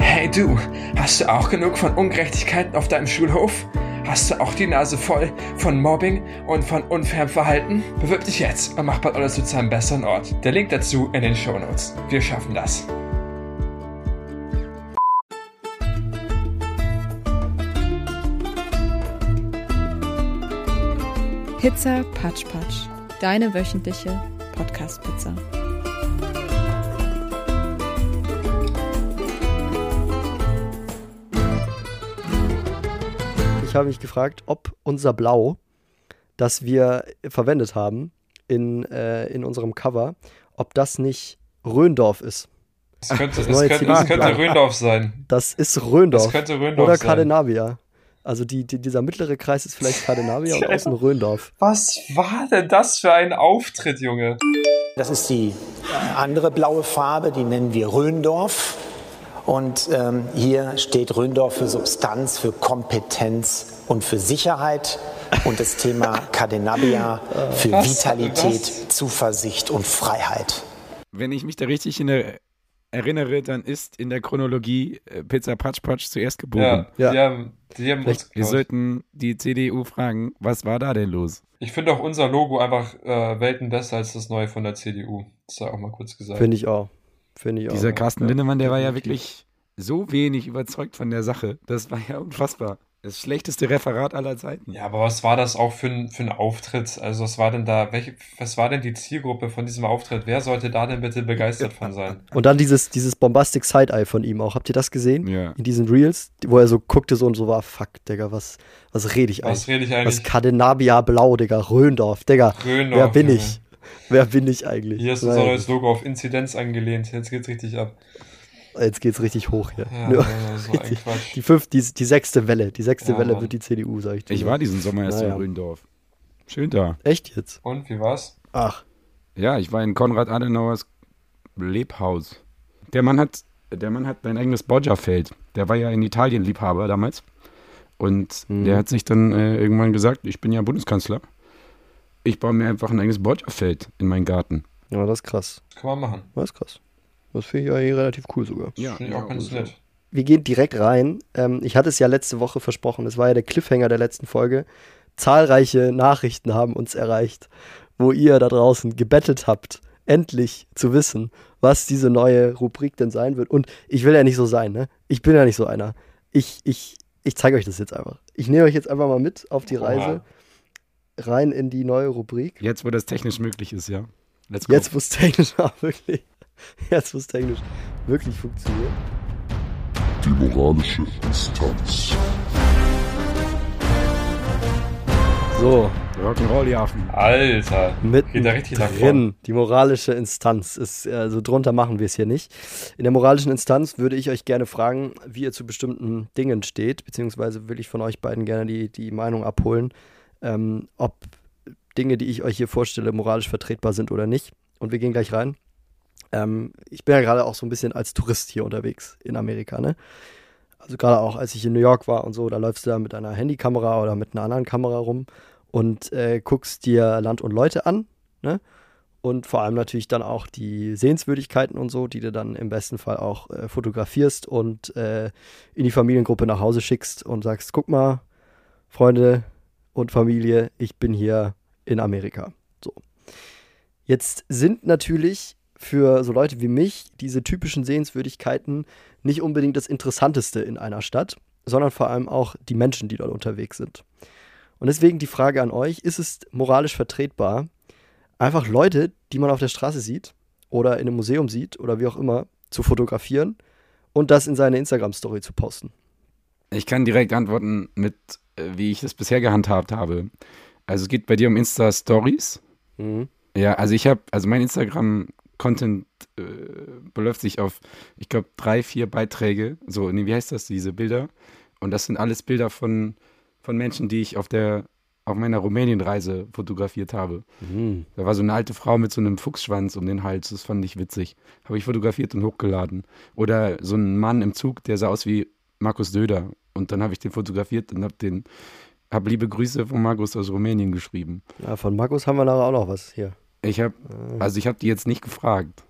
Hey du, hast du auch genug von Ungerechtigkeiten auf deinem Schulhof? Hast du auch die Nase voll von Mobbing und von unfairem Verhalten? Bewirb dich jetzt und mach bald alles zu einem besseren Ort. Der Link dazu in den Shownotes. Wir schaffen das. Pizza Patsch Patsch, deine wöchentliche Podcast-Pizza. Habe mich gefragt, ob unser Blau, das wir verwendet haben in, äh, in unserem Cover, ob das nicht Röndorf ist. Es könnte, Das es könnte, es könnte. Röndorf sein. Das ist Röndorf. Das könnte Röndorf Oder sein. Cadenavia. Also die, die, dieser mittlere Kreis ist vielleicht Cadenavia und außen Röndorf. Was war denn das für ein Auftritt, Junge? Das ist die andere blaue Farbe, die nennen wir Röndorf. Und ähm, hier steht Röndorf für Substanz, für Kompetenz und für Sicherheit. Und das Thema Cadenabia für Was? Vitalität, Was? Zuversicht und Freiheit. Wenn ich mich da richtig in der, erinnere, dann ist in der Chronologie äh, Pizza Patsch Patsch zuerst geboren. Ja, Ja. die haben, die haben Wir sollten die CDU fragen, was war da denn los? Ich finde auch unser Logo einfach äh, Welten besser als das neue von der CDU. Das sei auch mal kurz gesagt. Finde ich auch. Finde ich auch. Dieser Carsten Lindemann, der war ja wirklich so wenig überzeugt von der Sache. Das war ja unfassbar. Das schlechteste Referat aller Zeiten. Ja, aber was war das auch für ein, für ein Auftritt? Also, was war denn da, welche, was war denn die Zielgruppe von diesem Auftritt? Wer sollte da denn bitte begeistert von sein? Und dann dieses, dieses Bombastic Side-Eye von ihm auch. Habt ihr das gesehen? Ja. In diesen Reels, wo er so guckte so und so war, fuck, Digga, was, was rede ich Was eigentlich? rede ich Was eigentlich? Cadenabia Blau, Digga, Röndorf, Digga. Röndorf, wer bin Junge. ich? Wer bin ich eigentlich? Hier ist unser neues Logo auf Inzidenz angelehnt. Jetzt geht's richtig ab. Jetzt geht's richtig hoch hier. Ja. Quatsch. die, fünf, die, die sechste Welle, die sechste Ja, Welle Mann. wird die CDU, sag ich dir. Ich war diesen Sommer erst Naja. in Ründorf. Schön da. Echt jetzt? Und, wie war's? Ach, Ja, ich war in Konrad Adenauers Lebhaus. Der Mann hat, der Mann hat ein eigenes Boggiafeld. Der war ja in Italien Liebhaber damals. Und Mhm. der hat sich dann äh, irgendwann gesagt, ich bin ja Bundeskanzler. Ich baue mir einfach ein eigenes Boggiafeld in meinen Garten. ja, das ist krass. Das kann man machen. Das ist krass. Das finde ich ja hier relativ cool sogar. Ja, Finde ich auch ganz nett. Wir gehen direkt rein. Ähm, ich hatte es ja letzte Woche versprochen. Es war ja der Cliffhanger der letzten Folge. Zahlreiche Nachrichten haben uns erreicht, wo ihr da draußen gebettelt habt, endlich zu wissen, was diese neue Rubrik denn sein wird. Und ich will ja nicht so sein, ne? Ich bin ja nicht so einer. Ich, ich, ich zeige euch das jetzt einfach. Ich nehme euch jetzt einfach mal mit auf die Oha. Reise rein in die neue Rubrik. Jetzt, wo das technisch möglich ist, ja. Let's go. Jetzt, wo es technisch auch wirklich, jetzt, wo es technisch wirklich funktioniert. Die moralische Instanz. So, Rock'n'Roll, die Affen. Alter. Mitten Geht da richtig drin. Die moralische Instanz ist, also drunter machen wir es hier nicht. In der moralischen Instanz würde ich euch gerne fragen, wie ihr zu bestimmten Dingen steht, beziehungsweise will ich von euch beiden gerne die, die Meinung abholen, ähm, ob Dinge, die ich euch hier vorstelle, moralisch vertretbar sind oder nicht. Und wir gehen gleich rein. Ähm, ich bin ja gerade auch so ein bisschen als Tourist hier unterwegs in Amerika, ne? Also gerade auch, als ich in New York war und so, da läufst du da mit einer Handykamera oder mit einer anderen Kamera rum und äh, guckst dir Land und Leute an, ne? Und vor allem natürlich dann auch die Sehenswürdigkeiten und so, die du dann im besten Fall auch äh, fotografierst und äh, in die Familiengruppe nach Hause schickst und sagst, guck mal, Freunde und Familie, ich bin hier in Amerika. So. Jetzt sind natürlich für so Leute wie mich diese typischen Sehenswürdigkeiten nicht unbedingt das Interessanteste in einer Stadt, sondern vor allem auch die Menschen, die dort unterwegs sind. Und deswegen die Frage an euch, ist es moralisch vertretbar, einfach Leute, die man auf der Straße sieht oder in einem Museum sieht oder wie auch immer, zu fotografieren und das in seine Instagram-Story zu posten? Ich kann direkt antworten mit, wie ich das bisher gehandhabt habe. Also es geht bei dir um Insta-Stories. Mhm. Ja, also ich habe, also mein Instagram-Content äh, beläuft sich auf, ich glaube, drei, vier Beiträge. So, nee, wie heißt das, diese Bilder? Und das sind alles Bilder von, von Menschen, die ich auf der, auf meiner Rumänien-Reise fotografiert habe. Mhm. Da war so eine alte Frau mit so einem Fuchsschwanz um den Hals, das fand ich witzig. Habe ich fotografiert und hochgeladen. Oder so ein Mann im Zug, der sah aus wie Markus Döder. Und dann habe ich den fotografiert und habe den, habe liebe Grüße von Markus aus Rumänien geschrieben. Ja, von Markus haben wir nachher auch noch was hier. Ich habe, also ich habe die jetzt nicht gefragt.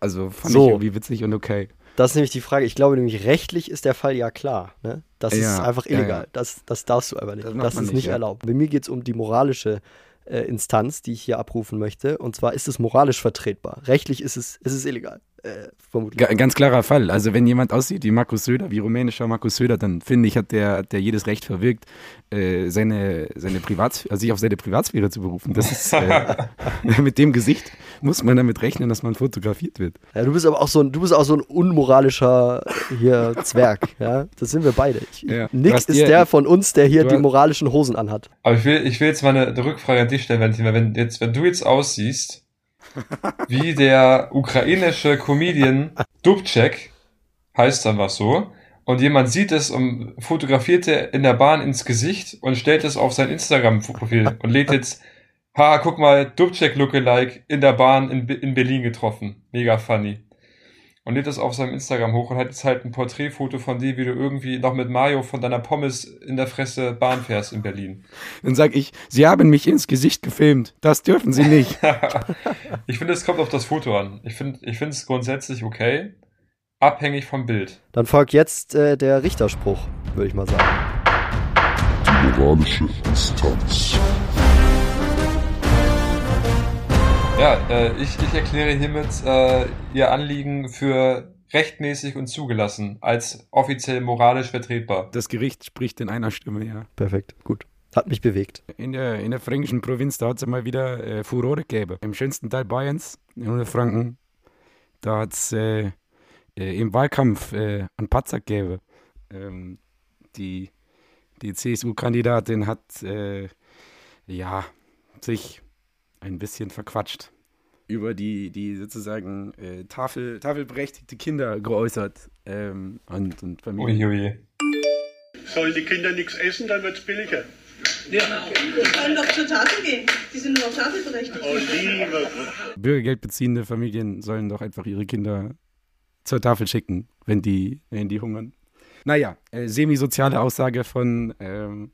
Also fand So. ich irgendwie witzig und okay. Das ist nämlich die Frage. Ich glaube nämlich, rechtlich ist der Fall ja klar. Ne? Das ist Ja, einfach ja, illegal. ja. Das, das darfst du einfach nicht. Das Das, ist nicht, nicht ja. erlaubt. Bei mir geht es um die moralische äh, Instanz, die ich hier abrufen möchte. Und zwar ist es moralisch vertretbar. Rechtlich ist es, ist es illegal. Äh, vermutlich. Ga ganz klarer Fall. Also wenn jemand aussieht wie Markus Söder, wie rumänischer Markus Söder, dann finde ich, hat der, hat der jedes Recht verwirkt, äh, seine, seine Privatsphäre, also sich auf seine Privatsphäre zu berufen. Das ist, äh, mit dem Gesicht muss man damit rechnen, dass man fotografiert wird. Ja, du bist aber auch so ein, du bist auch so ein unmoralischer hier Zwerg. Ja? Das sind wir beide. Ich, Ja. Nick ist dir- der von uns, der hier die hast- moralischen Hosen anhat. Aber ich will, ich will jetzt mal eine, Rückfrage an dich stellen, Valentin, weil wenn, jetzt, wenn du jetzt aussiehst, wie der ukrainische Comedian Dubček, heißt einfach so, und jemand sieht es und fotografiert er in der Bahn ins Gesicht und stellt es auf sein Instagram-Profil und lädt jetzt, ha, guck mal, Dubček Lookalike in der Bahn in, in Berlin getroffen. Mega funny. Und lädt das auf seinem Instagram hoch und hat jetzt halt ein Porträtfoto von dir, wie du irgendwie noch mit Mario von deiner Pommes in der Fresse Bahn fährst in Berlin. Dann sage ich, Sie haben mich ins Gesicht gefilmt. Das dürfen Sie nicht. ich finde, es kommt auf das Foto an. Ich finde ich finde es grundsätzlich okay, abhängig vom Bild. Dann folgt jetzt äh, der Richterspruch, würde ich mal sagen. Die moralische Instanz. Ja, äh, ich, ich erkläre hiermit äh, Ihr Anliegen für rechtmäßig und zugelassen, als offiziell moralisch vertretbar. Das Gericht spricht in einer Stimme, ja. Perfekt, gut. Hat mich bewegt. In der, in der fränkischen Provinz, da hat es mal wieder äh, Furore gegeben. Im schönsten Teil Bayerns, in Unterfranken, da hat es äh, äh, im Wahlkampf äh, einen Patzer gegeben. Ähm, die die CSU-Kandidatin hat äh, ja, sich ein bisschen verquatscht über die, die sozusagen äh, Tafel, tafelberechtigte Kinder geäußert ähm, und, und Familien. Uiui. Sollen die Kinder nichts essen, dann wird's billiger. Die sollen doch zur Tafel gehen. Die sind nur noch tafelberechtigt. Oh, lieber Gott. Bürgergeld beziehende Familien sollen doch einfach ihre Kinder zur Tafel schicken, wenn die, wenn die hungern. Naja, äh, semi-soziale Aussage von ähm,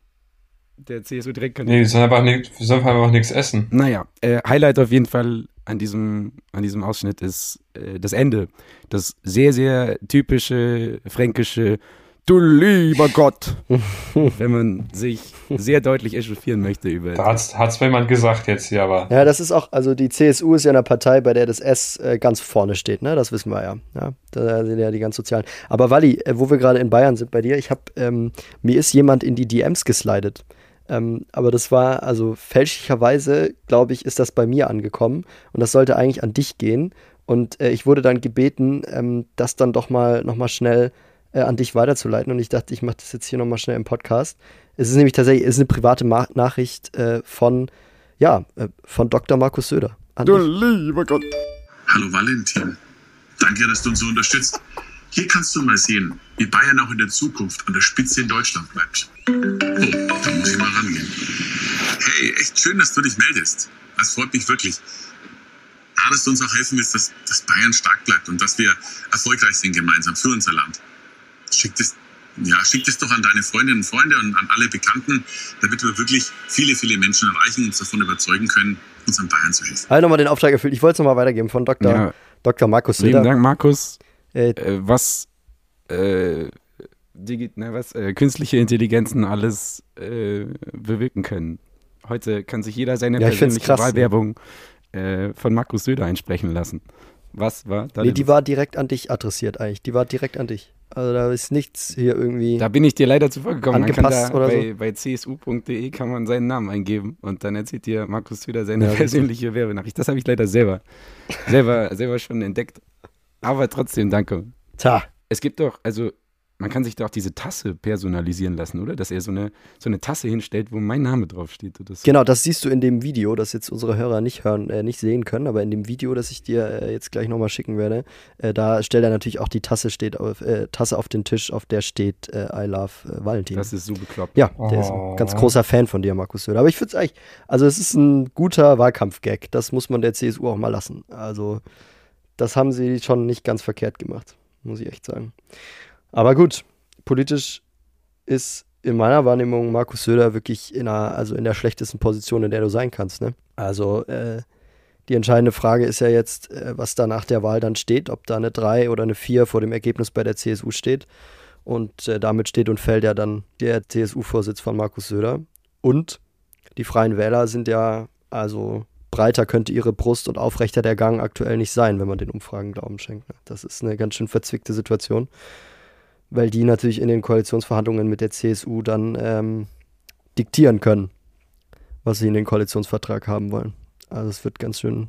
der Nee, CSU-Direktkandidatin. die sollen einfach, nicht, die sollen einfach nichts essen. Naja, äh, Highlight auf jeden Fall an diesem, an diesem Ausschnitt ist äh, das Ende. Das sehr, sehr typische fränkische Du lieber Gott, wenn man sich sehr deutlich echauffieren möchte über Da hat's, hat's mal jemand gesagt jetzt hier, aber. Ja, das ist auch, also die CSU ist ja eine Partei, bei der das S äh, ganz vorne steht, ne? Das wissen wir ja. ja da sind ja die ganz sozialen. Aber Wally, äh, wo wir gerade in Bayern sind bei dir, ich habe, ähm, mir ist jemand in die DMs geslidet. Ähm, aber das war, also fälschlicherweise, glaube ich, ist das bei mir angekommen. Und das sollte eigentlich an dich gehen. Und äh, ich wurde dann gebeten, ähm, das dann doch mal nochmal schnell äh, an dich weiterzuleiten. Und ich dachte, ich mache das jetzt hier nochmal schnell im Podcast. Es ist nämlich tatsächlich, es ist eine private Ma Nachricht äh, von, ja, äh, von Dr. Markus Söder. An Du dich. lieber Gott. Hallo Valentin. Danke, dass du uns so unterstützt. Hier kannst du mal sehen, wie Bayern auch in der Zukunft an der Spitze in Deutschland bleibt. Oh, da muss ich mal rangehen. Hey, echt schön, dass du dich meldest. Das freut mich wirklich. Ja, dass du uns auch helfen willst, dass, dass Bayern stark bleibt und dass wir erfolgreich sind gemeinsam für unser Land. Schick das, ja, schick das doch an deine Freundinnen und Freunde und an alle Bekannten, damit wir wirklich viele, viele Menschen erreichen und uns davon überzeugen können, unseren Bayern zu helfen. Habe nochmal den Auftrag erfüllt. Ich wollte es nochmal weitergeben von Dr. Ja. Dr. Markus Söder. Dank, Markus. Äh, äh, was, äh, ne, was äh, künstliche Intelligenzen alles äh, bewirken können. Heute kann sich jeder seine Ja, persönliche krass. Wahlwerbung äh, von Markus Söder einsprechen lassen. Was war da? nee, die war direkt an dich adressiert eigentlich. Die war direkt an dich. Also da ist nichts hier irgendwie. da bin ich dir leider zuvor gekommen. Man kann Angepasst da oder bei, bei csu.de kann man seinen Namen eingeben und dann erzählt dir Markus Söder seine Ja, persönliche Werbenachricht. Das habe ich leider selber, selber, selber schon entdeckt. Aber trotzdem, danke. Tja, Es gibt doch, also man kann sich doch diese Tasse personalisieren lassen, oder? Dass er so eine, so eine Tasse hinstellt, wo mein Name draufsteht. Oder so. genau, das siehst du in dem Video, das jetzt unsere Hörer nicht hören, äh, nicht sehen können, aber in dem Video, das ich dir äh, jetzt gleich nochmal schicken werde, äh, da stellt er natürlich auch die Tasse steht auf, äh, Tasse auf den Tisch, auf der steht äh, I love äh, Valentin. Das ist so bekloppt. Ja, der ist Oh. ein ganz großer Fan von dir, Markus Söder. Aber ich finde es eigentlich, also es ist ein guter Wahlkampf-Gag. Das muss man der CSU auch mal lassen. Also, das haben sie schon nicht ganz verkehrt gemacht, muss ich echt sagen. Aber gut, politisch ist in meiner Wahrnehmung Markus Söder wirklich in einer, also in der schlechtesten Position, in der du sein kannst. Ne? Also, äh, Die entscheidende Frage ist ja jetzt, äh, was da nach der Wahl dann steht, ob da eine 3 oder eine 4 vor dem Ergebnis bei der CSU steht. Und äh, damit steht und fällt ja dann der CSU-Vorsitz von Markus Söder. Und die Freien Wähler sind ja, also breiter könnte ihre Brust und aufrechter der Gang aktuell nicht sein, wenn man den Umfragen Glauben schenkt. ne? Das ist eine ganz schön verzwickte Situation, weil die natürlich in den Koalitionsverhandlungen mit der CSU dann ähm, diktieren können, was sie in den Koalitionsvertrag haben wollen. Also es wird ganz schön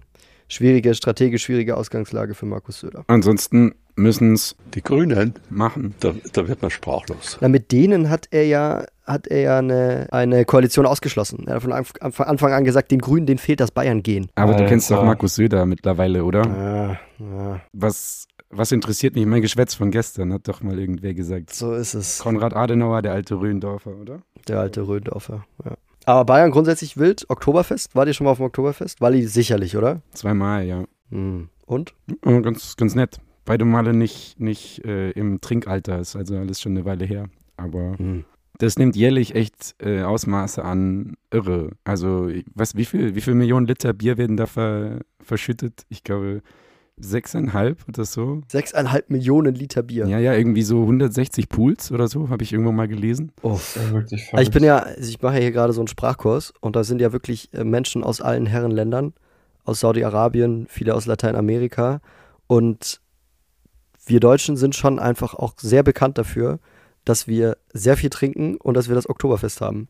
schwierige, strategisch schwierige Ausgangslage für Markus Söder. Ansonsten müssen es Die Grünen, machen. da, da wird man sprachlos. Na, mit denen hat er ja, hat er ja eine, eine Koalition ausgeschlossen. Er hat von Anf- von Anfang an gesagt, den Grünen, denen fehlt das Bayern gehen. Aber du kennst doch. Markus Söder mittlerweile, oder? Ja, ja, Was, was interessiert mich? Mein Geschwätz von gestern hat doch mal irgendwer gesagt. so ist es. Konrad Adenauer, der alte Röhendorfer, oder? Der alte Röndorfer, ja. Aber Bayern grundsätzlich wild, Oktoberfest, wart ihr schon mal auf dem Oktoberfest? Walli sicherlich, oder? Zweimal, ja. Hm. Und? Äh, Ganz, ganz nett. Beide Male nicht, nicht äh, im Trinkalter, ist also alles schon eine Weile her. Aber Hm. das nimmt jährlich echt äh, Ausmaße an. Irre. Also, was, wie viel, wie viel Millionen Liter Bier werden da ver, verschüttet? Ich glaube, sechseinhalb oder so. Sechseinhalb Millionen Liter Bier. Ja, ja, irgendwie so 160 Pools oder so, habe ich irgendwo mal gelesen. Uff. Ja, wirklich Also verrückt. ich bin ja, also ich mache ja hier gerade so einen Sprachkurs und da sind ja wirklich äh, Menschen aus allen Herrenländern, aus Saudi-Arabien, viele aus Lateinamerika und wir Deutschen sind schon einfach auch sehr bekannt dafür, dass wir sehr viel trinken und dass wir das Oktoberfest haben.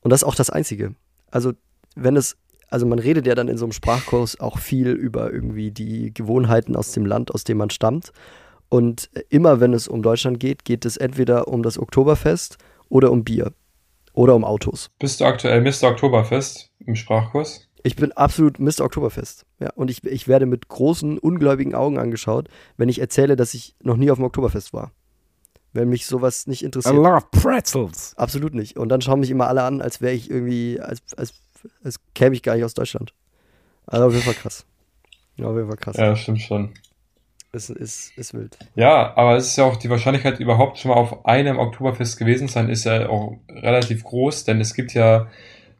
Und das ist auch das Einzige. Also wenn es, also man redet ja dann in so einem Sprachkurs auch viel über irgendwie die Gewohnheiten aus dem Land, aus dem man stammt. Und immer wenn es um Deutschland geht, geht es entweder um das Oktoberfest oder um Bier. Oder um Autos. Bist du aktuell Mr. Oktoberfest im Sprachkurs? Ich bin absolut Mr. Oktoberfest. Ja, und ich, ich werde mit großen, ungläubigen Augen angeschaut, wenn ich erzähle, dass ich noch nie auf dem Oktoberfest war. Wenn mich sowas nicht I interessiert. love pretzels. Absolut nicht. Und dann schauen mich immer alle an, als wäre ich irgendwie, als, als, als käme ich gar nicht aus Deutschland. Also auf jeden Fall krass. Ja, auf jeden Fall krass. Ja, das stimmt schon. Ist, ist, ist wild. Ja, aber es ist ja auch die Wahrscheinlichkeit, überhaupt schon mal auf einem Oktoberfest gewesen zu sein, ist ja auch relativ groß, denn es gibt ja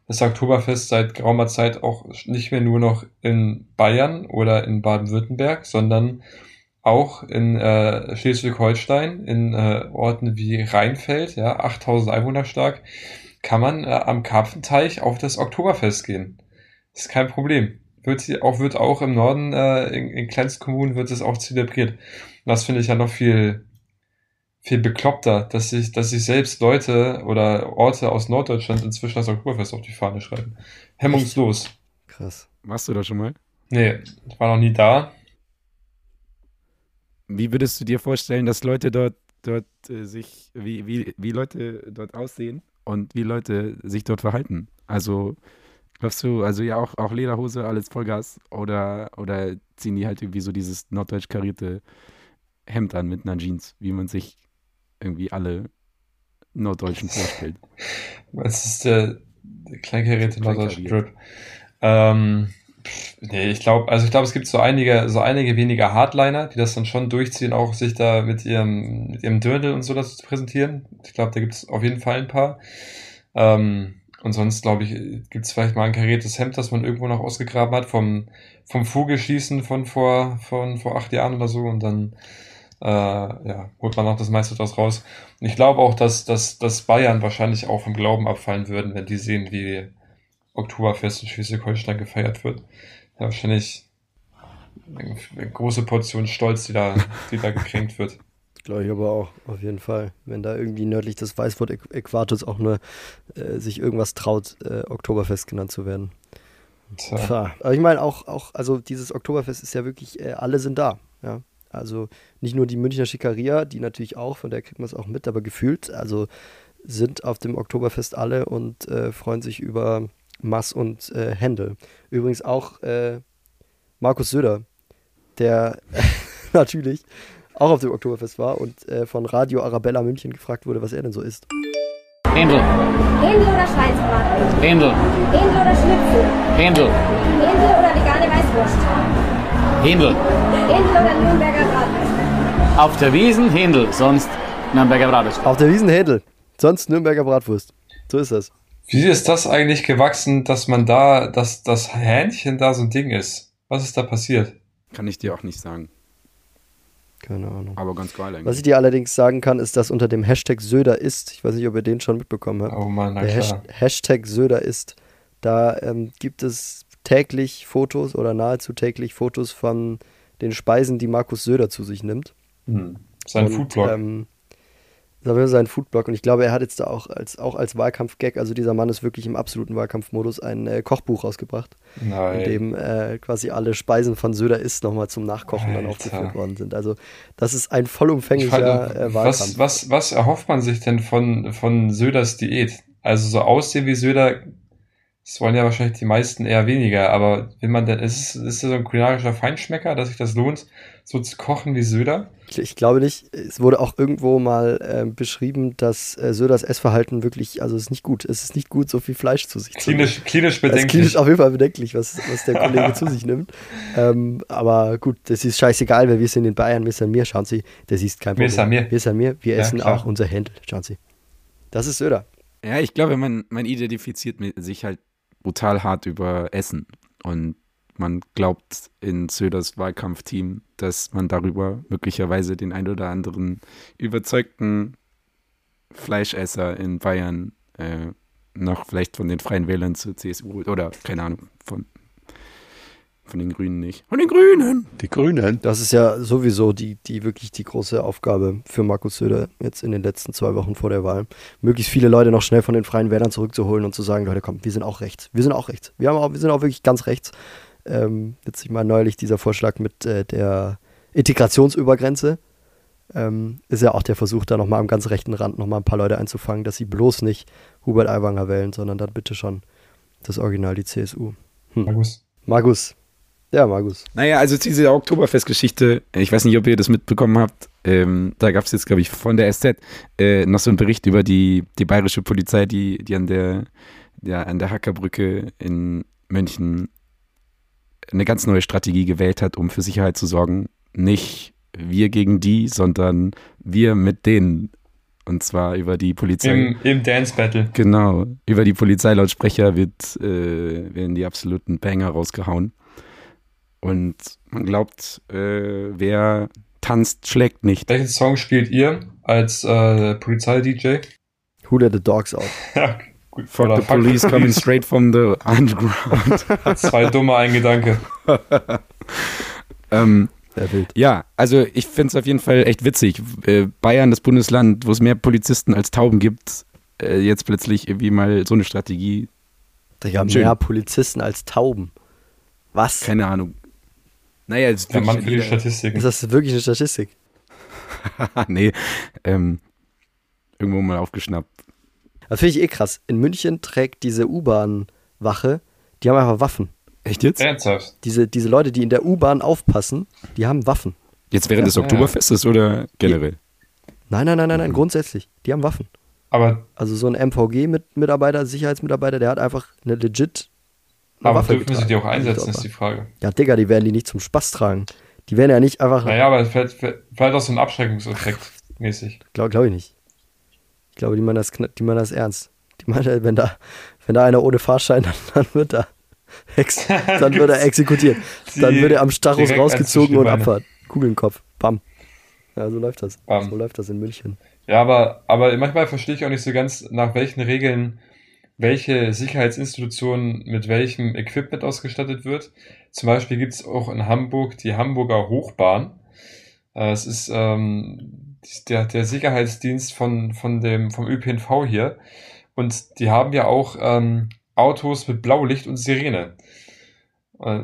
das Oktoberfest seit geraumer Zeit auch nicht mehr nur noch in Bayern oder in Baden-Württemberg, sondern auch in äh, Schleswig-Holstein, in äh, Orten wie Rheinfeld, ja, 8000 Einwohner stark, kann man äh, am Karpfenteich auf das Oktoberfest gehen. ist kein Problem. Wird auch, wird auch im Norden, äh, in, in Kleinstkommunen wird es auch zelebriert. Und das finde ich ja noch viel, viel bekloppter, dass sich, dass sich selbst Leute oder Orte aus Norddeutschland inzwischen das Oktoberfest auf die Fahne schreiben. Hemmungslos. Krass. Warst du da schon mal? Nee, ich war noch nie da. Wie würdest du dir vorstellen, dass Leute dort, dort äh, sich, wie, wie, wie Leute dort aussehen und wie Leute sich dort verhalten? Also, glaubst du, also ja auch, auch Lederhose, alles Vollgas oder, oder ziehen die halt irgendwie so dieses norddeutsch karierte Hemd an mit einer Jeans, wie man sich irgendwie alle Norddeutschen vorstellt? Was ist der, der kleinkarierte norddeutsche. Drip? Ähm, nee, ich glaube, also ich glaube, es gibt so einige, so einige wenige Hardliner, die das dann schon durchziehen, auch sich da mit ihrem, mit ihrem Dirndl und so das zu präsentieren. Ich glaube, da gibt es auf jeden Fall ein paar. Ähm, und sonst, glaube ich, gibt es vielleicht mal ein kariertes Hemd, das man irgendwo noch ausgegraben hat vom, vom Vogelschießen von vor, von vor acht Jahren oder so und dann äh, ja, holt man auch das meiste daraus raus. Und ich glaube auch, dass, dass, dass Bayern wahrscheinlich auch vom Glauben abfallen würden, wenn die sehen, wie Oktoberfest in Schleswig-Holstein gefeiert wird. Ja, wahrscheinlich eine, große Portion Stolz, die da, die da gekränkt wird. Glaube ich aber auch, auf jeden Fall. Wenn da irgendwie nördlich des Weißwort-Äquators auch nur äh, sich irgendwas traut, äh, Oktoberfest genannt zu werden. Tja. Aber ich meine auch, auch, also dieses Oktoberfest ist ja wirklich, äh, alle sind da. Ja? Also nicht nur die Münchner Schickeria, die natürlich auch, von der kriegt man es auch mit, aber gefühlt, also sind auf dem Oktoberfest alle und äh, freuen sich über Mass und äh, Händel. Übrigens auch äh, Markus Söder, der natürlich auch auf dem Oktoberfest war und äh, von Radio Arabella München gefragt wurde, was er denn so isst. Händel, Händel oder Schweinsbraten? Händel, Händel oder Schnitzel? Händel, Händel oder vegane Weißwurst? Händel. Händel oder Nürnberger Bratwurst? Auf der Wiesen Händel, sonst Nürnberger Bratwurst. Auf der Wiesen Händel, sonst Nürnberger Bratwurst. So ist das. Wie ist das eigentlich gewachsen, dass man da, dass das Hähnchen da so ein Ding ist? Was ist da passiert? Kann ich dir auch nicht sagen. Keine Ahnung. Aber ganz geil eigentlich. Was ich dir allerdings sagen kann, ist, dass unter dem Hashtag Söder ist, ich weiß nicht, ob ihr den schon mitbekommen habt, Oh Mann, na der klar. Hash Hashtag Söder ist, da ähm, gibt es täglich Fotos oder nahezu täglich Fotos von den Speisen, die Markus Söder zu sich nimmt. Hm. Sein Foodblog. Ähm, das war sein Foodblog und ich glaube, er hat jetzt da auch als, auch als Wahlkampf-Gag, also dieser Mann ist wirklich im absoluten Wahlkampfmodus, ein äh, Kochbuch rausgebracht, in Nein. dem äh, quasi alle Speisen von Söder ist nochmal zum Nachkochen dann Alter. aufgeführt worden sind. Also das ist ein Ich vollumfänglicher äh, Wahlkampf. was, was, was erhofft man sich denn von, von Söders Diät? Also so aussehen wie Söder, das wollen ja wahrscheinlich die meisten eher weniger, aber will man denn, ist es, ist es so ein kulinarischer Feinschmecker, dass sich das lohnt, so zu kochen wie Söder? Ich, ich glaube nicht. Es wurde auch irgendwo mal ähm, beschrieben, dass äh, Söders Essverhalten wirklich, also es ist nicht gut. Es ist nicht gut, so viel Fleisch zu sich zu nehmen. Klinisch, klinisch bedenklich. klinisch auf jeden Fall bedenklich, was, was der Kollege zu sich nimmt. Ähm, aber gut, das ist scheißegal, weil wir sind in Bayern, wir sind mir, schauen Sie, das ist kein Wir Problem. sind mir. Wir sind mir, wir Ja, essen klar. auch unser Händel, schauen Sie. Das ist Söder. Ja, ich glaube, man, man identifiziert sich halt brutal hart über Essen. Und man glaubt in Söders Wahlkampfteam, dass man darüber möglicherweise den ein oder anderen überzeugten Fleischesser in Bayern äh, noch vielleicht von den Freien Wählern zur CSU holt. Oder keine Ahnung, von, von den Grünen nicht. Von den Grünen! Die Grünen. Das ist ja sowieso die, die wirklich die große Aufgabe für Markus Söder jetzt in den letzten zwei Wochen vor der Wahl. Möglichst viele Leute noch schnell von den Freien Wählern zurückzuholen und zu sagen, Leute, komm, wir sind auch rechts. Wir sind auch rechts. Wir, haben auch, wir sind auch wirklich ganz rechts. Ähm, jetzt ich mal neulich dieser Vorschlag mit äh, der Integrationsübergrenze. Ähm, ist ja auch der Versuch, da nochmal am ganz rechten Rand nochmal ein paar Leute einzufangen, dass sie bloß nicht Hubert Aiwanger wählen, sondern dann bitte schon das Original, die CSU. Hm. Markus. Markus. Ja, Markus. Naja, also diese Oktoberfestgeschichte, ich weiß nicht, ob ihr das mitbekommen habt, ähm, da gab es jetzt, glaube ich, von der SZ äh, noch so einen Bericht über die, die bayerische Polizei, die, die an der, ja, an der Hackerbrücke in München eine ganz neue Strategie gewählt hat, um für Sicherheit zu sorgen. Nicht wir gegen die, sondern wir mit denen. Und zwar über die Polizei. Im, im Dance Battle. Genau, über die Polizeilautsprecher wird, äh, werden die absoluten Banger rausgehauen. Und man glaubt, äh, wer tanzt, schlägt nicht. Welchen Song spielt ihr als äh, Polizei-DJ? Who let the dogs out? Ja, gut. Fuck the police coming straight from the underground. Zwei dumme, ein Gedanke. ähm, Sehr wild. ja, also ich finde es auf jeden Fall echt witzig. Äh, Bayern, das Bundesland, wo es mehr Polizisten als Tauben gibt, äh, jetzt plötzlich irgendwie mal so eine Strategie. Digga, Schön. mehr Polizisten als Tauben. Was? Keine Ahnung. Naja, ist Der Mann wirklich für die Statistiken. Ist das wirklich eine Statistik? nee, ähm, irgendwo mal aufgeschnappt. Das finde ich eh krass. In München trägt diese U-Bahn-Wache, die haben einfach Waffen. Echt jetzt? Ernsthaft? Diese, diese Leute, die in der U-Bahn aufpassen, die haben Waffen. Jetzt während des Ja, ja. Oktoberfestes oder generell? Nein, nein, nein, nein, nein, grundsätzlich. Die haben Waffen. Aber, Also so ein MVG-Mitarbeiter, Sicherheitsmitarbeiter, der hat einfach eine legit eine aber Waffe dürfen sie die auch getragen. einsetzen, ist die Frage. Ja, Digga, die werden die nicht zum Spaß tragen. Die werden ja nicht einfach. Naja, aber vielleicht, vielleicht auch so ein Abschreckungseffekt mäßig. Glaube glaub ich nicht. Ich glaube, die meinen das, die meinen das ernst. Die meinen, wenn da, wenn da einer ohne Fahrschein, dann, dann wird er, ex, dann wird er exekutiert. Dann wird er am Stachus rausgezogen und Abfahrt. Kugel im Kopf. Bam. Ja, so läuft das. Bam. So läuft das in München. Ja, aber, aber manchmal verstehe ich auch nicht so ganz, nach welchen Regeln welche Sicherheitsinstitution mit welchem Equipment ausgestattet wird. Zum Beispiel gibt es auch in Hamburg die Hamburger Hochbahn. Äh, Es ist ähm, der, der Sicherheitsdienst von, von dem, vom ÖPNV hier. Und die haben ja auch ähm, Autos mit Blaulicht und Sirene. Äh,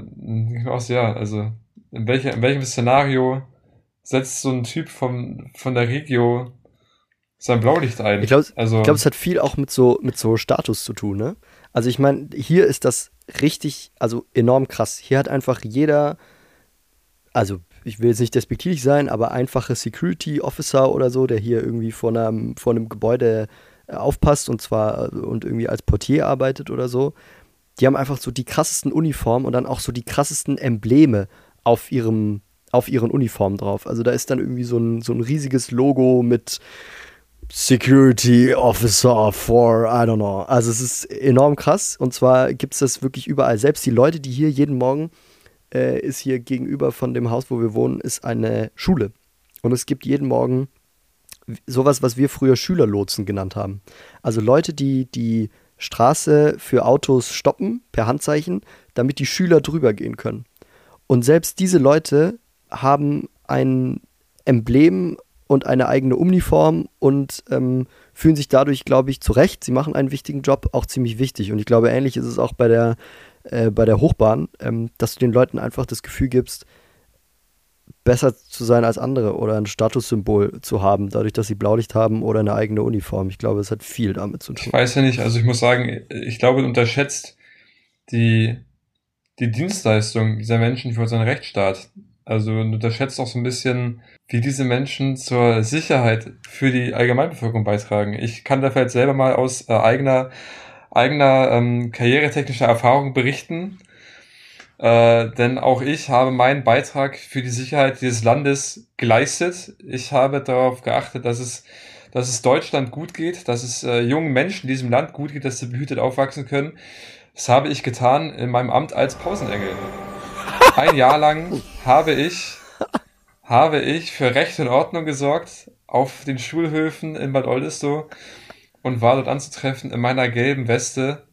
ja, also in, welcher, in welchem Szenario setzt so ein Typ vom, von der Regio sein Blaulicht ein? Ich glaube, also, ich glaub, es hat viel auch mit so, mit so Status zu tun, ne? Also ich meine, hier ist das richtig, also enorm krass. Hier hat einfach jeder, also ich will jetzt nicht despektierlich sein, aber einfache Security Officer oder so, der hier irgendwie vor einem, vor einem Gebäude äh, aufpasst und zwar äh, und irgendwie als Portier arbeitet oder so, die haben einfach so die krassesten Uniformen und dann auch so die krassesten Embleme auf ihrem, auf ihren Uniformen drauf. Also da ist dann irgendwie so ein, so ein riesiges Logo mit Security Officer for, I don't know. Also es ist enorm krass. Und zwar gibt es das wirklich überall. Selbst die Leute, die hier jeden Morgen äh, ist hier gegenüber von dem Haus, wo wir wohnen, ist eine Schule. Und es gibt jeden Morgen sowas, was wir früher Schülerlotsen genannt haben. Also Leute, die die Straße für Autos stoppen per Handzeichen, damit die Schüler drüber gehen können. Und selbst diese Leute haben ein Emblem und eine eigene Uniform und ähm, fühlen sich dadurch, glaube ich, zurecht. Sie machen einen wichtigen Job, auch ziemlich wichtig. Und ich glaube, ähnlich ist es auch bei der, äh, bei der Hochbahn, ähm, dass du den Leuten einfach das Gefühl gibst, besser zu sein als andere oder ein Statussymbol zu haben, dadurch, dass sie Blaulicht haben oder eine eigene Uniform. Ich glaube, es hat viel damit zu tun. Ich weiß ja nicht, also ich muss sagen, ich glaube, unterschätzt die, die Dienstleistung dieser Menschen für unseren Rechtsstaat. Also unterschätzt auch so ein bisschen, wie diese Menschen zur Sicherheit für die Allgemeinbevölkerung beitragen. Ich kann da vielleicht selber mal aus äh, eigener, eigener ähm, karrieretechnischer Erfahrung berichten. Äh, denn auch ich habe meinen Beitrag für die Sicherheit dieses Landes geleistet. Ich habe darauf geachtet, dass es, dass es Deutschland gut geht, dass es äh, jungen Menschen in diesem Land gut geht, dass sie behütet aufwachsen können. Das habe ich getan in meinem Amt als Pausenengel. Ein Jahr lang habe ich, habe ich für Recht und Ordnung gesorgt auf den Schulhöfen in Bad Oldesloe und war dort anzutreffen in meiner gelben Weste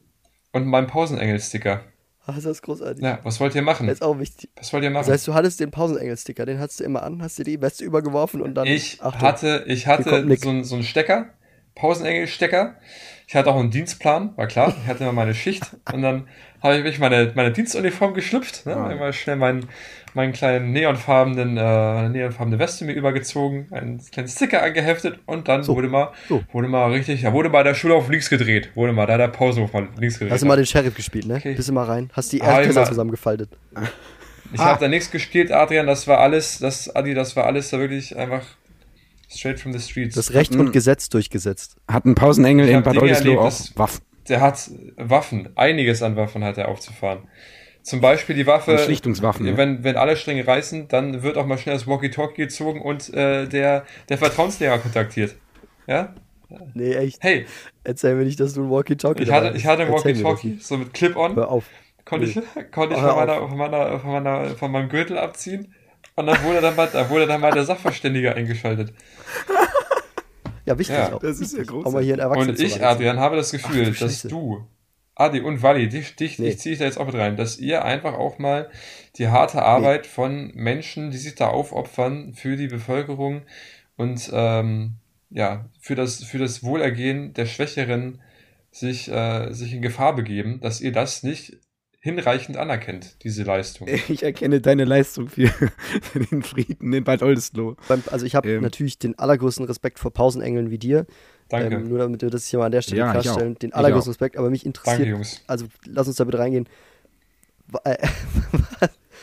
und meinem Pausenengel-Sticker. Ach, das ist großartig. Ja, was wollt ihr machen? Das ist auch wichtig. Was wollt ihr machen? Das heißt, du hattest den Pausenengel-Sticker, den hattest du immer an, hast dir die Weste übergeworfen und dann. Ich Achtung, hatte, ich hatte so, so einen Stecker, Pausenengel-Stecker. Ich hatte auch einen Dienstplan, war klar. Ich hatte immer meine Schicht und dann habe ich mich meine, meine Dienstuniform geschlüpft, ne? Ah. Einmal schnell meinen, meinen kleinen neonfarbenen, äh, neonfarbene Weste mir übergezogen, einen kleinen Sticker angeheftet und dann So. wurde mal, So. wurde mal richtig, ja, wurde mal der Schule auf links gedreht, wurde mal da der Pausenhof mal links gedreht. Hast du mal den Sheriff gespielt, ne? Okay. Bist du mal rein? Hast die Ah, Erstklässler immer. zusammengefaltet. Ich habe da nichts gespielt, Adrian, das war alles, das, Adi, das war alles da wirklich einfach straight from the streets. Das Recht und Gesetz durchgesetzt. Hat ein Pausenengel Ich in Bad Oldesloe auch Waffen. Der hat Waffen, einiges an Waffen hat er aufzufahren. Zum Beispiel die Waffe, Und Schlichtungswaffen, ja. wenn, wenn alle Stränge reißen, dann wird auch mal schnell das Walkie-Talkie gezogen und äh, der, der Vertrauenslehrer kontaktiert. Ja? Nee, echt. Hey, Erzähl mir nicht, dass du ein Walkie-Talkie ich hatte, dabei ich hatte ein hast. Walkie-Talkie, so mit Clip-On. Hör auf. Konnte ich, Nee. konnte ich von, meiner, von, meiner, von, meiner, von meinem Gürtel abziehen. Und dann wurde dann mal, da wurde dann mal der Sachverständige eingeschaltet. Ja, wichtig Ja. auch. Das ist ja mal hier ein Erwachsener Und ich, Adrian, habe das Gefühl, du dass du, Adi und Wally, dich, dich, Nee. dich ziehe ich da jetzt auch mit rein, dass ihr einfach auch mal die harte Arbeit von Menschen, die sich da aufopfern für die Bevölkerung und ähm, ja, für das, für das Wohlergehen der Schwächeren sich, äh, sich in Gefahr begeben, dass ihr das nicht hinreichend anerkennt, diese Leistung. Ich erkenne deine Leistung für, für den Frieden in Bad Oldesloe. Also ich habe Ähm. natürlich den allergrößten Respekt vor Pausenengeln wie dir. Danke. Ähm, nur damit wir das hier mal an der Stelle Ja, klarstellen. Den allergrößten. Respekt, aber mich interessiert. Danke, Jungs. Also lass uns da bitte reingehen. Äh,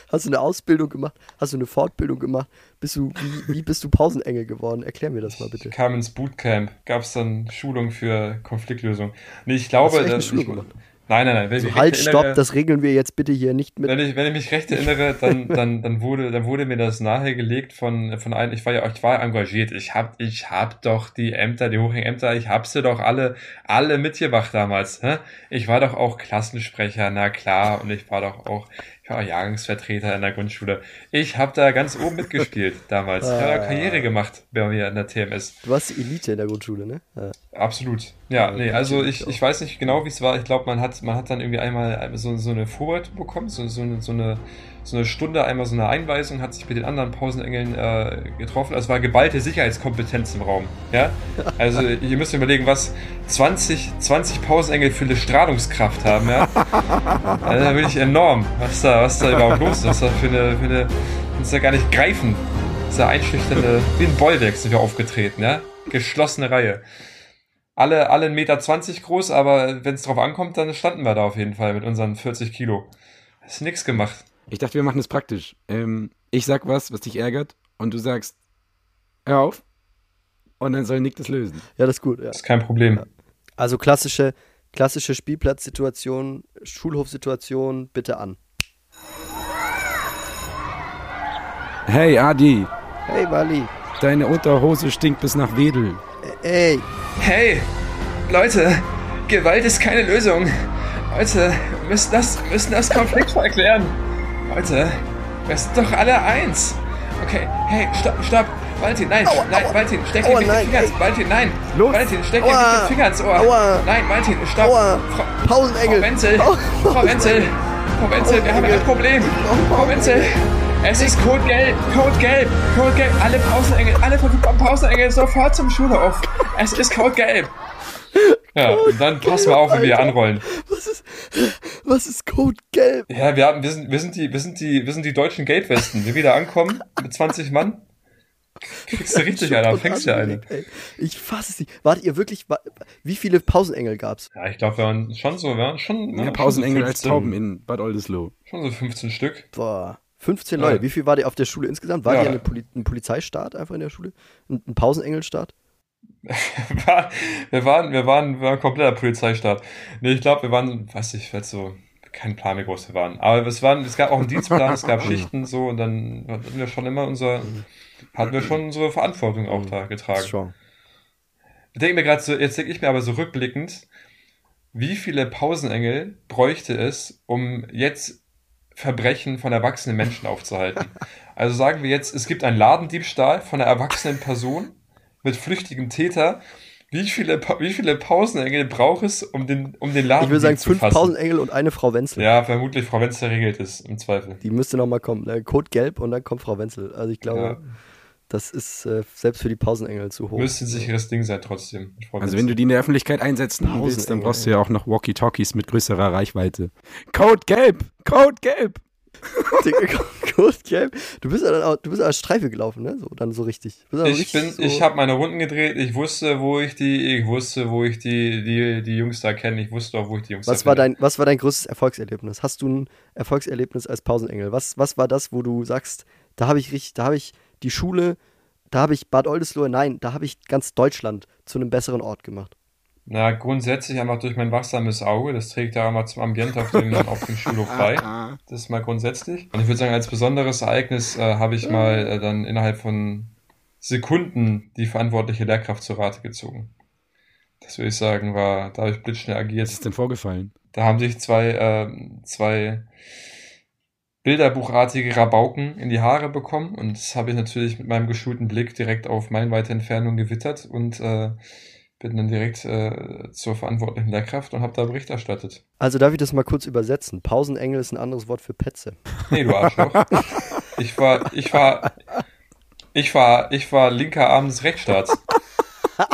Hast du eine Ausbildung gemacht? Hast du eine Fortbildung gemacht? Bist du, wie, wie bist du Pausenengel geworden? Erklär mir das mal bitte. Ich kam ins Bootcamp, gab es dann Schulung für Konfliktlösung. Nee, ich Hast glaube, du echt eine dass Schulung ich, gemacht? Nein, nein, nein. Wenn ich So, mich halt, stopp, erinnere- das regeln wir jetzt bitte hier nicht mit. Wenn ich, wenn ich mich recht erinnere, dann, dann, dann wurde, dann wurde mir das nahegelegt von, von einem, ich war ja, ich war engagiert. Ich hab, ich hab doch die Ämter, die hochrangigen Ämter, ich hab sie doch alle, alle mitgemacht damals, hä? Ich war doch auch Klassensprecher, na klar, und ich war doch auch, ich war auch Jahrgangsvertreter in der Grundschule. Ich hab da ganz oben mitgespielt damals. Ich habe Ah. Karriere gemacht bei mir in der TMS. Du warst Elite in der Grundschule, ne? Ja. Absolut. Ja, Ja, nee, also ich, ich weiß nicht genau, wie es war. Ich glaube, man hat, man hat dann irgendwie einmal so, so eine Vorbereitung bekommen, so, so, eine, so, eine, so eine Stunde, einmal so eine Einweisung, hat sich mit den anderen Pausenengeln äh, getroffen. Also es war geballte Sicherheitskompetenz im Raum. Ja? Also ihr müsst überlegen, was 20, 20 Pausenengel für eine Strahlungskraft haben, ja. Also da wirklich enorm, was da, was da überhaupt los ist, was da für eine, für eine, kannst du ja gar nicht greifen. Diese einschüchternde, wie ein Bollwerk sind wir aufgetreten, ja. Geschlossene Reihe alle, alle 1,20 Meter groß, aber wenn es drauf ankommt, dann standen wir da auf jeden Fall mit unseren 40 Kilo. Hast nix gemacht. Ich dachte, wir machen es praktisch. Ähm, ich sag was, was dich ärgert, und du sagst, hör auf. Und dann soll Nick das lösen. ja, das ist gut. Ja. Ist kein Problem. Also klassische, klassische Spielplatzsituation, Schulhofsituation, bitte an. Hey, Adi, Hey, Wally. deine Unterhose stinkt bis nach Wedel. ey. Hey, Leute, Gewalt ist keine Lösung. Leute, wir müssen das, müssen das Konflikt erklären. Leute, wir sind doch alle eins. Okay, hey, stopp, stopp. Valentin, nein, Aua, nein, aua. Valentin, steck Aua, dir nicht den Finger ins ey. Valentin, nein. Los. Valentin, steck dir nicht den Finger ins Ohr. Aua. Nein, Valentin, stopp. Aua. Frau, Pausenengel. Frau Wenzel, Au- Frau Wenzel, Frau Wenzel, wir haben ein Problem. Frau Wenzel, es ist Code Gelb, Code Gelb, Code Gelb. Alle Pausenengel, alle verfügbaren Pausenengel sofort zum Schulhof. Es ist Code Gelb. Ja, und dann passen wir auf, wenn wir anrollen. Was ist, was ist Code Gelb? Ja, wir, haben, wir, sind, wir, sind die, wir, sind die, wir sind die deutschen Geldwesten. Wir wieder ankommen mit 20 Mann. Kriegst du richtig, Alter. Fängst du eine. Ey, ich fasse es nicht. Wartet ihr wirklich, wie viele Pausenengel gab's? Ja, ich glaube, wir waren schon so, wir waren schon. Mehr schon Pausenengel so als 15 Tauben in Bad Oldesloe. Schon so 15 Stück. Boah. 15 Ja. Leute. Wie viel war ihr auf der Schule insgesamt? War Ja. ihr eine Poli ein Polizeistaat einfach in der Schule? Ein, ein Pausenengelstaat? Wir waren, wir waren, wir waren ein kompletter Polizeistaat. Nee, ich glaube, wir waren, weiß ich, vielleicht so, kein Plan, wie groß wir waren. Aber es waren, es gab auch einen Dienstplan, es gab Schichten so und dann hatten wir schon immer unser, hatten wir schon unsere Verantwortung auch da getragen. Strong. Ich denke mir gerade so, jetzt denke ich mir aber so rückblickend, wie viele Pausenengel bräuchte es, um jetzt Verbrechen von erwachsenen Menschen aufzuhalten? Also sagen wir jetzt, es gibt einen Ladendiebstahl von einer erwachsenen Person mit flüchtigem Täter. Wie viele, wie viele Pausenengel braucht es, um den, um den Laden Ich würde sagen, zu fünf fassen? Pausenengel und eine Frau Wenzel. Ja, vermutlich Frau Wenzel regelt es, im Zweifel. Die müsste noch mal kommen. Code Gelb und dann kommt Frau Wenzel. Also ich glaube, Ja. das ist äh, selbst für die Pausenengel zu hoch. Müsste ein sicheres Ding sein trotzdem. Also wenn du die in der Öffentlichkeit einsetzen willst, dann brauchst du ja auch noch Walkie-Talkies mit größerer Reichweite. Code Gelb! Code Gelb! Gelb. Du bist ja dann auch, du bist als Streife gelaufen, ne? So, dann so richtig. Ich richtig bin, so, ich habe meine Runden gedreht. Ich wusste, wo ich die, ich wusste, wo ich die, die, die Jungs da kenne. Ich wusste auch, wo ich die Jungs was da war finde. dein, was war dein größtes Erfolgserlebnis? Hast du ein Erfolgserlebnis als Pausenengel? Was, was war das, wo du sagst, da habe ich richtig, da habe ich die Schule, da habe ich Bad Oldesloe, nein, da habe ich ganz Deutschland zu einem besseren Ort gemacht. Na, grundsätzlich einfach durch mein wachsames Auge. Das trägt ja immer zum Ambiente auf dem, auf dem Schulhof bei. Das ist mal grundsätzlich. Und ich würde sagen, als besonderes Ereignis äh, habe ich mal äh, dann innerhalb von Sekunden die verantwortliche Lehrkraft zur Rate gezogen. Das würde ich sagen, war, da habe ich blitzschnell agiert. Was ist denn vorgefallen? Da haben sich zwei, ähm, zwei bilderbuchartige Rabauken in die Haare bekommen und das habe ich natürlich mit meinem geschulten Blick direkt auf meilenweite Entfernung gewittert und äh, bin dann direkt äh, zur verantwortlichen Lehrkraft und habe da Bericht erstattet. Also darf ich das mal kurz übersetzen? Pausenengel ist ein anderes Wort für Petze. Nee, du Arschloch. Ich war, ich war, ich war, ich war linker Arm des Rechtsstaats.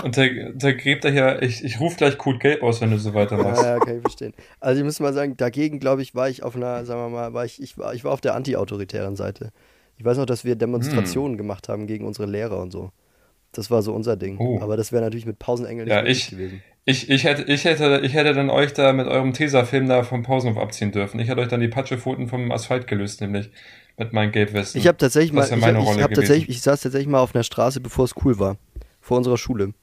Und der, der gräbt da hier, ich, ich rufe gleich Code Gelb aus, wenn du so weitermachst. Ja, ja, kann ich verstehen. Also ich muss mal sagen, dagegen, glaube ich, war ich auf einer, sagen wir mal, war ich, ich war, ich war auf der anti-autoritären Seite. Ich weiß noch, dass wir Demonstrationen gemacht haben gegen unsere Lehrer und so. Das war so unser Ding. Oh. Aber das wäre natürlich mit Pausenengel nicht Ja, ich- gewesen. Ich, ich, hätte, ich, hätte, ich hätte dann euch da mit eurem Tesafilm da vom Pausenhof abziehen dürfen. Ich hätte euch dann die Patschepfoten vom Asphalt gelöst, nämlich mit meinen Gelbwesten. Ich habe tatsächlich mal, Das ich, hab, ich, Rolle hab tatsächlich, ich saß tatsächlich mal auf einer Straße, bevor es cool war. Vor unserer Schule.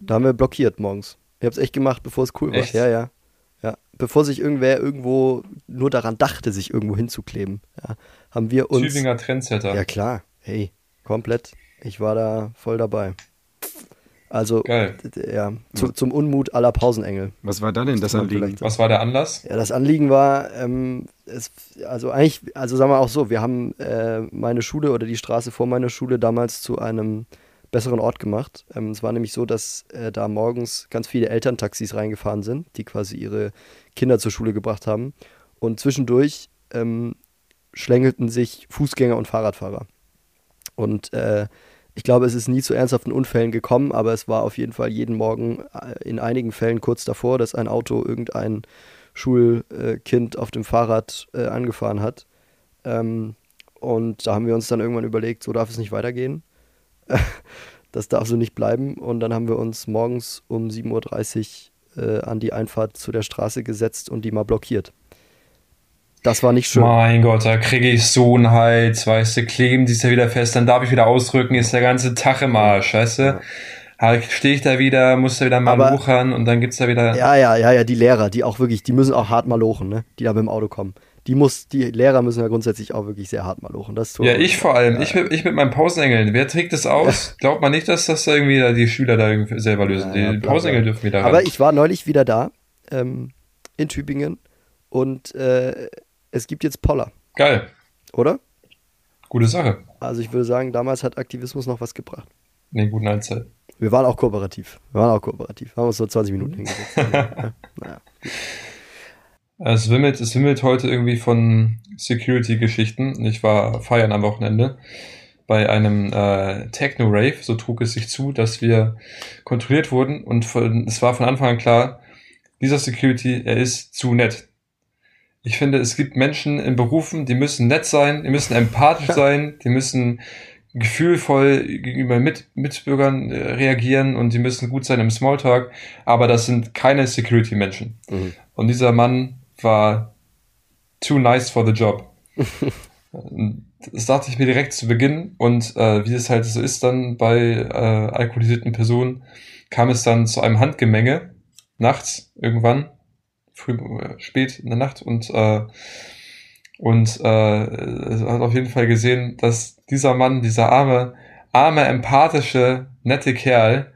Da haben wir blockiert morgens. Ich habe es echt gemacht, bevor es cool war. Echt? Ja, ja. Ja, bevor sich irgendwer irgendwo nur daran dachte, sich irgendwo hinzukleben, ja, haben wir uns. Tübinger Trendsetter. Ja, klar. Hey, komplett. Ich war da voll dabei. Also, Geil. ja, zu, zum Unmut aller Pausenengel. Was war da denn das Anliegen? Was war der Anlass? Ja, das Anliegen war, ähm, es, also eigentlich, also sagen wir auch so, wir haben äh, meine Schule oder die Straße vor meiner Schule damals zu einem besseren Ort gemacht. Ähm, es war nämlich so, dass äh, da morgens ganz viele Elterntaxis reingefahren sind, die quasi ihre Kinder zur Schule gebracht haben. Und zwischendurch ähm, schlängelten sich Fußgänger und Fahrradfahrer. Und äh, ich glaube, es ist nie zu ernsthaften Unfällen gekommen, aber es war auf jeden Fall jeden Morgen äh, in einigen Fällen kurz davor, dass ein Auto irgendein Schulkind auf dem Fahrrad äh, angefahren hat. Ähm, und da haben wir uns dann irgendwann überlegt, so darf es nicht weitergehen. das darf so nicht bleiben. Und dann haben wir uns morgens um 7.30 Uhr äh, an die Einfahrt zu der Straße gesetzt und die mal blockiert. Das war nicht schön. Mein Gott, da kriege ich so einen Hals, weißt du, kleben die ist ja wieder fest, dann darf ich wieder ausrücken, ist der ganze Tag im Arsch, weißt du? Ja. Stehe ich da wieder, muss da wieder mal Aber- luchern und dann gibt's da wieder. Ja, ja, ja, ja, die Lehrer, die auch wirklich, die müssen auch hart malochen, ne? Die da mit dem Auto kommen. die muss, die Lehrer müssen ja grundsätzlich auch wirklich sehr hart mal hoch. Und das tun Ja, ich vor allem. Ich, mit, ich mit meinem Pausenengel. Wer trägt das aus? Glaubt man nicht, dass das da irgendwie da die Schüler da irgendwie selber lösen. Ja, ja, die bla, Pausenengel dürfen wieder Aber ran. ich war neulich wieder da, ähm, in Tübingen. Und äh, es gibt jetzt Poller, Geil. oder? Gute Sache. Also ich würde sagen, damals hat Aktivismus noch was gebracht. Nee, guten Einzeit. Wir waren auch kooperativ. Wir waren auch kooperativ. Haben uns so 20 Minuten hingesetzt. ja, naja. Es wimmelt, es wimmelt heute irgendwie von Security-Geschichten. Ich war feiern am Wochenende bei einem äh, Techno-Rave. So trug es sich zu, dass wir kontrolliert wurden und von, es war von Anfang an klar, dieser Security, er ist zu nett. Ich finde, es gibt Menschen in Berufen, die müssen nett sein, die müssen empathisch sein, die müssen gefühlvoll gegenüber Mit Mitbürgern äh, reagieren und die müssen gut sein im Smalltalk, aber das sind keine Security-Menschen. Mhm. Und dieser Mann war too nice for the job. Das dachte ich mir direkt zu Beginn und äh, wie es halt so ist dann bei äh, alkoholisierten Personen, kam es dann zu einem Handgemenge nachts irgendwann, früh, äh, spät in der Nacht und äh, und äh, hat auf jeden Fall gesehen, dass dieser Mann, dieser arme, arme, empathische, nette Kerl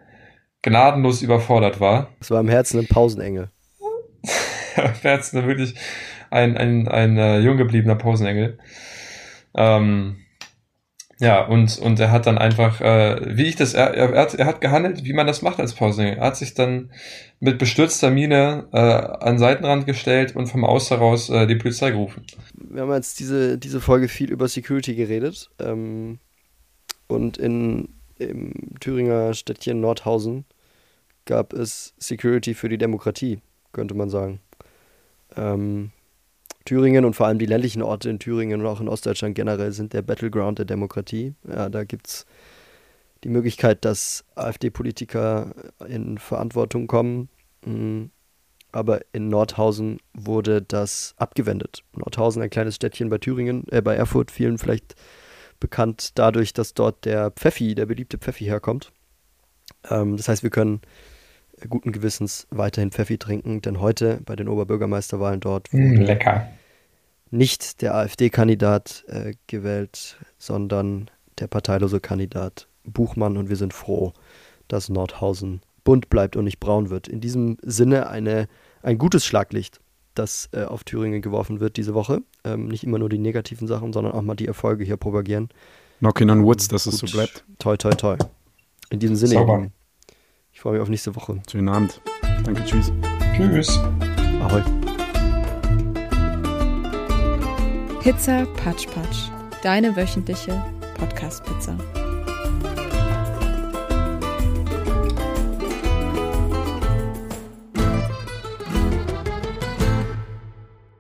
gnadenlos überfordert war. Es war im Herzen ein Pausenengel. Herzen wirklich ein, ein, ein äh, jung gebliebener Pausenengel. Ähm, ja, und, und er hat dann einfach, äh, wie ich das, er, er, hat, er hat gehandelt, wie man das macht als Pausenengel. Er hat sich dann mit bestürzter Miene äh, an den Seitenrand gestellt und vom Aus heraus äh, die Polizei gerufen. Wir haben jetzt diese, diese Folge viel über Security geredet. Ähm, und in, im Thüringer Städtchen Nordhausen gab es Security für die Demokratie, könnte man sagen. Ähm, Thüringen und vor allem die ländlichen Orte in Thüringen und auch in Ostdeutschland generell sind der Battleground der Demokratie. Ja, da gibt es die Möglichkeit, dass AfD-Politiker in Verantwortung kommen. Mm, Aber in Nordhausen wurde das abgewendet. Nordhausen, ein kleines Städtchen bei Thüringen, äh, bei Erfurt, vielen vielleicht bekannt dadurch, dass dort der Pfeffi, der beliebte Pfeffi herkommt. Ähm, das heißt, wir können guten Gewissens weiterhin Pfeffi trinken, denn heute bei den Oberbürgermeisterwahlen dort wurde Mm, lecker. nicht der AfD-Kandidat äh, gewählt, sondern der parteilose Kandidat Buchmann und wir sind froh, dass Nordhausen bunt bleibt und nicht braun wird. In diesem Sinne eine, ein gutes Schlaglicht, das äh, auf Thüringen geworfen wird diese Woche. Ähm, nicht immer nur die negativen Sachen, sondern auch mal die Erfolge hier propagieren. Knocking on Woods, dass es so Gut. bleibt. Toi, toi, toi. In diesem Sinne, Sauber. Freue mich auf nächste Woche. Schönen Abend. Danke, tschüss. Tschüss. Ahoi. Pizza Patsch Patsch. Deine wöchentliche Podcast-Pizza.